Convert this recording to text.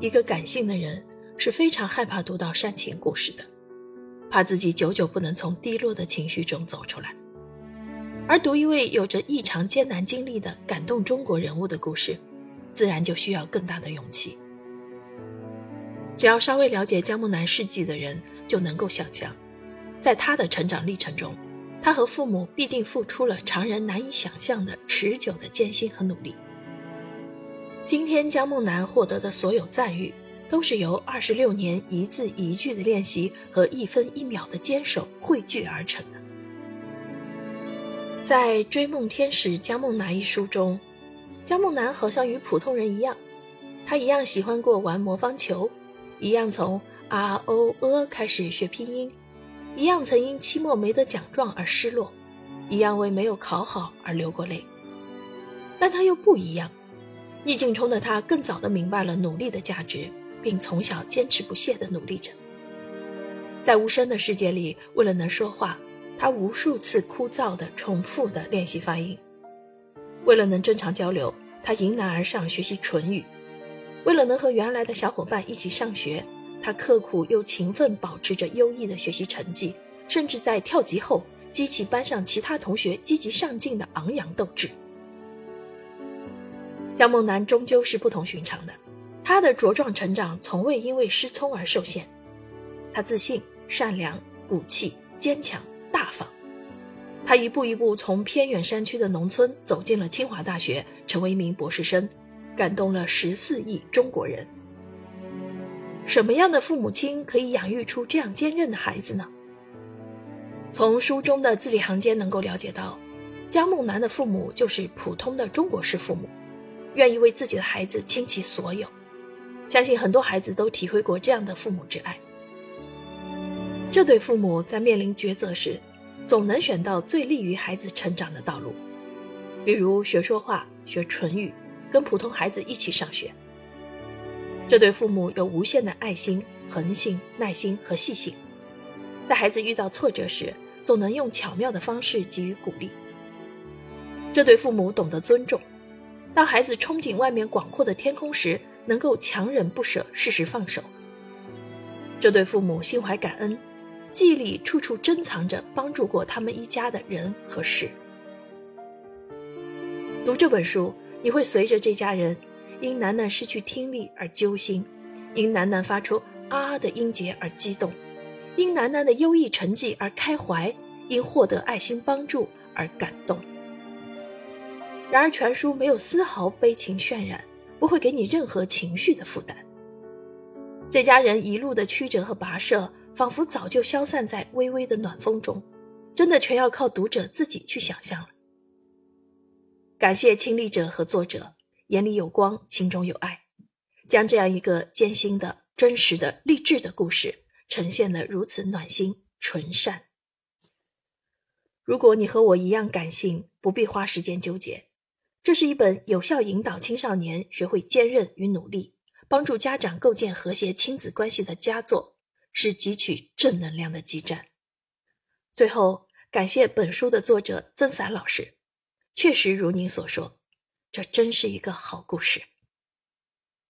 一个感性的人是非常害怕读到煽情故事的，怕自己久久不能从低落的情绪中走出来。而读一位有着异常艰难经历的感动中国人物的故事，自然就需要更大的勇气。只要稍微了解姜木南事迹的人，就能够想象，在他的成长历程中，他和父母必定付出了常人难以想象的持久的艰辛和努力。今天姜梦楠获得的所有赞誉，都是由二十六年一字一句的练习和一分一秒的坚守汇聚而成的。在《追梦天使姜梦楠》一书中，姜梦楠好像与普通人一样，他一样喜欢过玩魔方球。一样从 r o e 开始学拼音，一样曾因期末没得奖状而失落，一样为没有考好而流过泪。但他又不一样，逆境中的他更早的明白了努力的价值，并从小坚持不懈的努力着。在无声的世界里，为了能说话，他无数次枯燥的重复的练习发音；为了能正常交流，他迎难而上学习唇语。为了能和原来的小伙伴一起上学，他刻苦又勤奋，保持着优异的学习成绩，甚至在跳级后激起班上其他同学积极上进的昂扬斗志。江梦南终究是不同寻常的，他的茁壮成长从未因为失聪而受限。他自信、善良、骨气、坚强、大方。他一步一步从偏远山区的农村走进了清华大学，成为一名博士生。感动了十四亿中国人。什么样的父母亲可以养育出这样坚韧的孩子呢？从书中的字里行间能够了解到，江梦南的父母就是普通的中国式父母，愿意为自己的孩子倾其所有。相信很多孩子都体会过这样的父母之爱。这对父母在面临抉择时，总能选到最利于孩子成长的道路，比如学说话、学唇语。跟普通孩子一起上学。这对父母有无限的爱心、恒心、耐心和细心，在孩子遇到挫折时，总能用巧妙的方式给予鼓励。这对父母懂得尊重，当孩子憧憬外面广阔的天空时，能够强忍不舍，适时放手。这对父母心怀感恩，记忆里处处珍藏着帮助过他们一家的人和事。读这本书。你会随着这家人因楠楠失去听力而揪心，因楠楠发出啊的音节而激动，因楠楠的优异成绩而开怀，因获得爱心帮助而感动。然而，全书没有丝毫悲情渲染，不会给你任何情绪的负担。这家人一路的曲折和跋涉，仿佛早就消散在微微的暖风中，真的全要靠读者自己去想象了。感谢亲历者和作者，眼里有光，心中有爱，将这样一个艰辛的、真实的、励志的故事呈现得如此暖心、纯善。如果你和我一样感性，不必花时间纠结。这是一本有效引导青少年学会坚韧与努力，帮助家长构建和谐亲子关系的佳作，是汲取正能量的基站。最后，感谢本书的作者曾散老师。确实如您所说，这真是一个好故事。